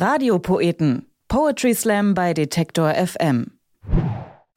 Radiopoeten. Poetry Slam bei Detektor FM.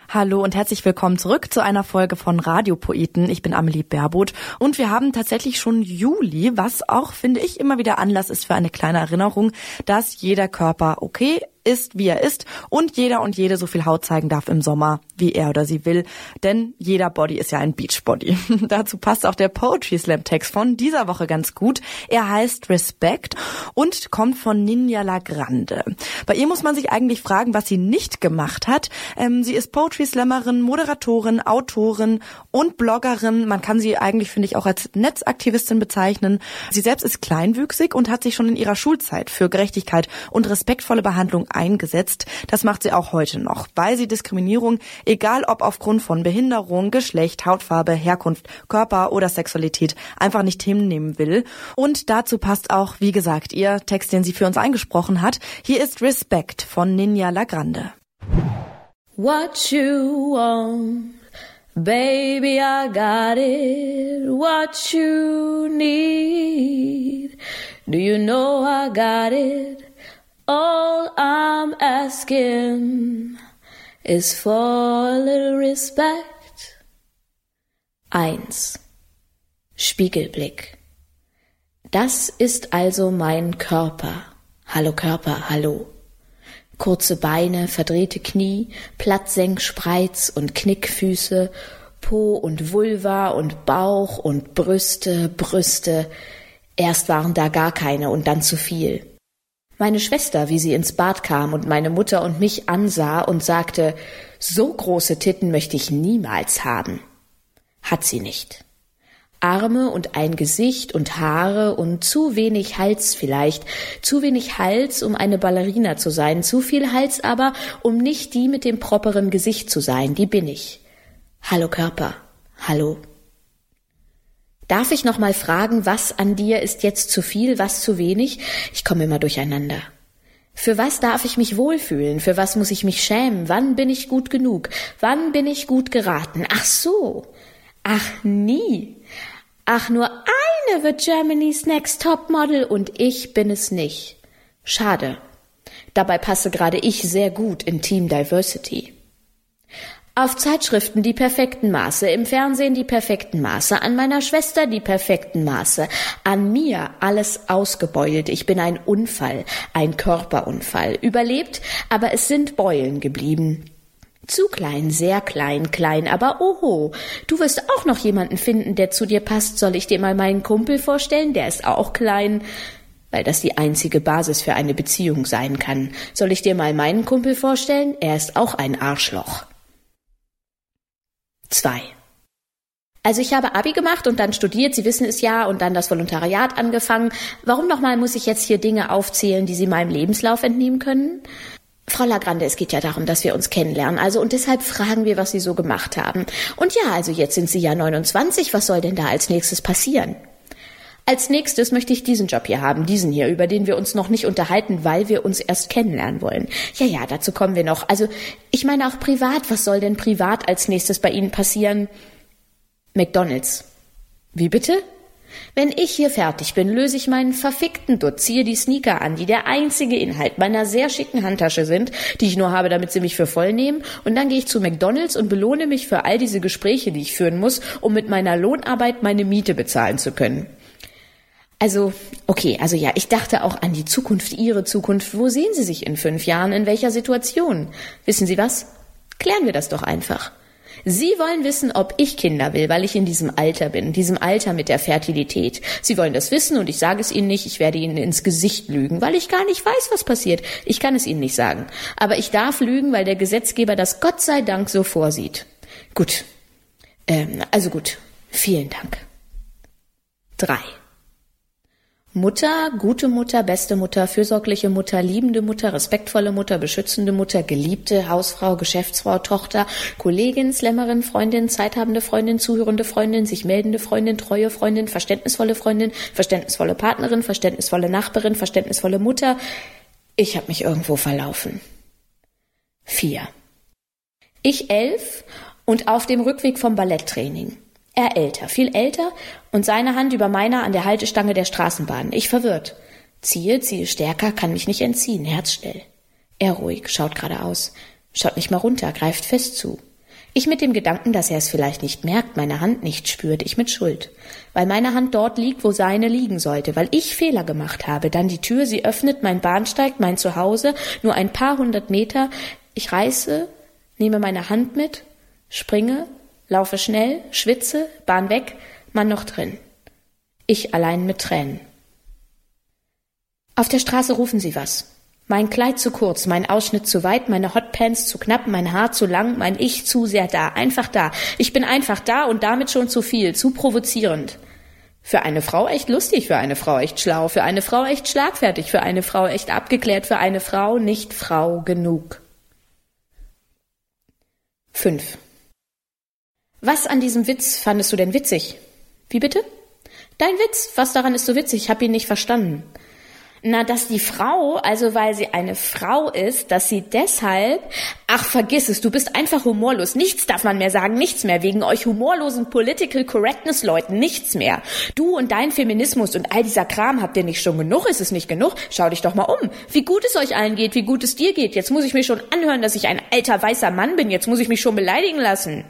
Hallo und herzlich willkommen zurück zu einer Folge von Radiopoeten. Ich bin Amelie Baerboth und wir haben tatsächlich schon Juli, was auch, finde ich, immer wieder Anlass ist für eine kleine Erinnerung, dass jeder Körper okay ist, wie er ist und jeder und jede so viel Haut zeigen darf im Sommer, wie er oder sie will, denn jeder Body ist ja ein Beachbody. Dazu passt auch der Poetry Slam Text von dieser Woche ganz gut. Er heißt Respect und kommt von Ninja Lagrande. Bei ihr muss man sich eigentlich fragen, was sie nicht gemacht hat. Ähm, sie ist Poetry Slammerin, Moderatorin, Autorin und Bloggerin. Man kann sie eigentlich, finde ich, auch als Netzaktivistin bezeichnen. Sie selbst ist kleinwüchsig und hat sich schon in ihrer Schulzeit für Gerechtigkeit und respektvolle Behandlung eingesetzt. Das macht sie auch heute noch, weil sie Diskriminierung, egal ob aufgrund von Behinderung, Geschlecht, Hautfarbe, Herkunft, Körper oder Sexualität, einfach nicht hinnehmen will. Und dazu passt auch, wie gesagt, ihr Text, den sie für uns eingesprochen hat. Hier ist Respect von Ninja Lagrande. What you want, baby, I got it. What you need, do you know I got it? All I'm asking is for a little respect. Eins. Spiegelblick. Das ist also mein Körper. Hallo Körper, hallo. Kurze Beine, verdrehte Knie, Plattsenkspreiz und Knickfüße, Po und Vulva und Bauch und Brüste, Brüste. Erst waren da gar keine und dann zu viel meine Schwester, wie sie ins Bad kam und meine Mutter und mich ansah und sagte, so große Titten möchte ich niemals haben. Hat sie nicht. Arme und ein Gesicht und Haare und zu wenig Hals vielleicht, zu wenig Hals, um eine Ballerina zu sein, zu viel Hals aber, um nicht die mit dem properen Gesicht zu sein, die bin ich. Hallo Körper, hallo Darf ich noch mal fragen, was an dir ist jetzt zu viel, was zu wenig? Ich komme immer durcheinander. Für was darf ich mich wohlfühlen? Für was muss ich mich schämen? Wann bin ich gut genug? Wann bin ich gut geraten? Ach so. Ach nie. Ach, nur eine wird Germany's Next Top Model und ich bin es nicht. Schade. Dabei passe gerade ich sehr gut in Team Diversity. Auf Zeitschriften die perfekten Maße, im Fernsehen die perfekten Maße, an meiner Schwester die perfekten Maße, an mir alles ausgebeult. Ich bin ein Unfall, ein Körperunfall. Überlebt, aber es sind Beulen geblieben. Zu klein, sehr klein, klein, aber oho, du wirst auch noch jemanden finden, der zu dir passt. Soll ich dir mal meinen Kumpel vorstellen? Der ist auch klein weil das die einzige Basis für eine Beziehung sein kann. Soll ich dir mal meinen Kumpel vorstellen? Er ist auch ein Arschloch. 2. Also ich habe Abi gemacht und dann studiert, Sie wissen es ja, und dann das Volontariat angefangen. Warum nochmal muss ich jetzt hier Dinge aufzählen, die Sie meinem Lebenslauf entnehmen können? Frau Lagrande, es geht ja darum, dass wir uns kennenlernen. Also und deshalb fragen wir, was Sie so gemacht haben. Und ja, also jetzt sind Sie ja 29. Was soll denn da als nächstes passieren? Als nächstes möchte ich diesen Job hier haben, diesen hier, über den wir uns noch nicht unterhalten, weil wir uns erst kennenlernen wollen. Ja, ja, dazu kommen wir noch. Also, ich meine auch privat, was soll denn privat als nächstes bei Ihnen passieren? McDonald's. Wie bitte? Wenn ich hier fertig bin, löse ich meinen verfickten Dutt, ziehe die Sneaker an, die der einzige Inhalt meiner sehr schicken Handtasche sind, die ich nur habe, damit sie mich für voll nehmen, und dann gehe ich zu McDonalds und belohne mich für all diese Gespräche, die ich führen muss, um mit meiner Lohnarbeit meine Miete bezahlen zu können. Also, okay, also ja, ich dachte auch an die Zukunft, Ihre Zukunft. Wo sehen Sie sich in fünf Jahren? In welcher Situation? Wissen Sie was? Klären wir das doch einfach. Sie wollen wissen, ob ich Kinder will, weil ich in diesem Alter bin, diesem Alter mit der Fertilität. Sie wollen das wissen und ich sage es Ihnen nicht, ich werde Ihnen ins Gesicht lügen, weil ich gar nicht weiß, was passiert. Ich kann es Ihnen nicht sagen. Aber ich darf lügen, weil der Gesetzgeber das Gott sei Dank so vorsieht. Gut. Ähm, also gut. Vielen Dank. Drei. Mutter, gute Mutter, beste Mutter, fürsorgliche Mutter, liebende Mutter, respektvolle Mutter, beschützende Mutter, geliebte Hausfrau, Geschäftsfrau, Tochter, Kollegin, Slammerin, Freundin, zeithabende Freundin, zuhörende Freundin, sich meldende Freundin, treue Freundin, verständnisvolle Freundin, verständnisvolle Partnerin, verständnisvolle Nachbarin, verständnisvolle Mutter. Ich habe mich irgendwo verlaufen. Vier. Ich elf und auf dem Rückweg vom Balletttraining. Er älter, viel älter und seine Hand über meiner an der Haltestange der Straßenbahn. Ich verwirrt. Ziehe, ziehe stärker, kann mich nicht entziehen, herzschnell. Er ruhig, schaut geradeaus, schaut nicht mal runter, greift fest zu. Ich mit dem Gedanken, dass er es vielleicht nicht merkt, meine Hand nicht spürt, ich mit Schuld. Weil meine Hand dort liegt, wo seine liegen sollte, weil ich Fehler gemacht habe. Dann die Tür, sie öffnet, mein Bahnsteig, mein Zuhause, nur ein paar hundert Meter. Ich reiße, nehme meine Hand mit, springe, laufe schnell, schwitze, Bahn weg, Mann noch drin. Ich allein mit Tränen. Auf der Straße rufen sie was. Mein Kleid zu kurz, mein Ausschnitt zu weit, meine Hotpants zu knapp, mein Haar zu lang, mein Ich zu sehr da, einfach da. Ich bin einfach da und damit schon zu viel, zu provozierend. Für eine Frau echt lustig, für eine Frau echt schlau, für eine Frau echt schlagfertig, für eine Frau echt abgeklärt, für eine Frau nicht Frau genug. 5. Was an diesem Witz fandest du denn witzig? Wie bitte? Dein Witz, was daran ist so witzig? Ich hab ihn nicht verstanden. Na, dass die Frau, also weil sie eine Frau ist, dass sie deshalb, ach vergiss es, du bist einfach humorlos. Nichts darf man mehr sagen, nichts mehr. Wegen euch humorlosen Political Correctness Leuten, nichts mehr. Du und dein Feminismus und all dieser Kram habt ihr nicht schon genug? Ist es nicht genug? Schau dich doch mal um. Wie gut es euch allen geht, wie gut es dir geht. Jetzt muss ich mir schon anhören, dass ich ein alter weißer Mann bin. Jetzt muss ich mich schon beleidigen lassen.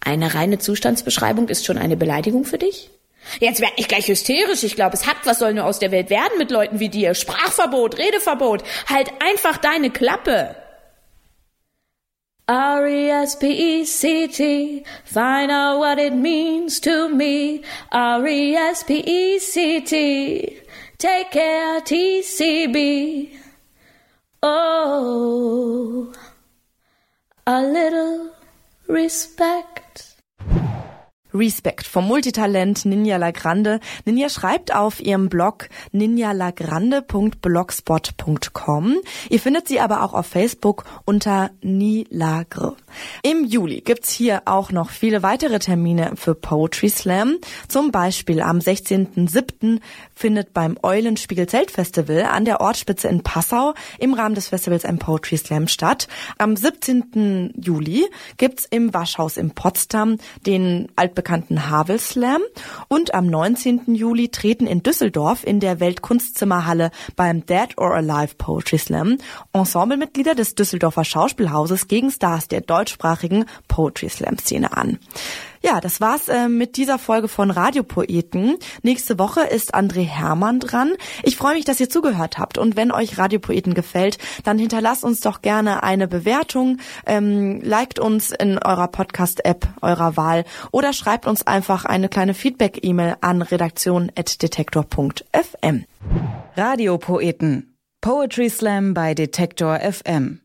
Eine reine Zustandsbeschreibung ist schon eine Beleidigung für dich? Jetzt werd ich gleich hysterisch. Ich glaube, es hat, was soll nur aus der Welt werden mit Leuten wie dir? Sprachverbot, Redeverbot. Halt einfach deine Klappe. R-E-S-P-E-C-T, find out what it means to me. R-E-S-P-E-C-T, take care, T-C-B. Oh, a little respect. Respect vom Multitalent Ninja Lagrande. Ninja schreibt auf ihrem Blog ninjalagrande.blogspot.com. Ihr findet sie aber auch auf Facebook unter Nilagre. Im Juli gibt's hier auch noch viele weitere Termine für Poetry Slam. Zum Beispiel am 16.07. findet beim Eulenspiegel Zeltfestival an der Ortsspitze in Passau im Rahmen des Festivals ein Poetry Slam statt. Am 17. Juli gibt's im Waschhaus in Potsdam den altbekannten Havel Slam und am 19. Juli treten in Düsseldorf in der Weltkunstzimmerhalle beim Dead or Alive Poetry Slam Ensemblemitglieder des Düsseldorfer Schauspielhauses gegen Stars der deutschsprachigen Poetry Slam Szene an. Ja, das war's äh, mit dieser Folge von Radiopoeten. Nächste Woche ist André Hermann dran. Ich freue mich, dass ihr zugehört habt. Und wenn euch Radiopoeten gefällt, dann hinterlasst uns doch gerne eine Bewertung, ähm, liked uns in eurer Podcast-App eurer Wahl oder schreibt uns einfach eine kleine Feedback-E-Mail an redaktion.detektor.fm. Radiopoeten. Poetry Slam bei Detektor FM.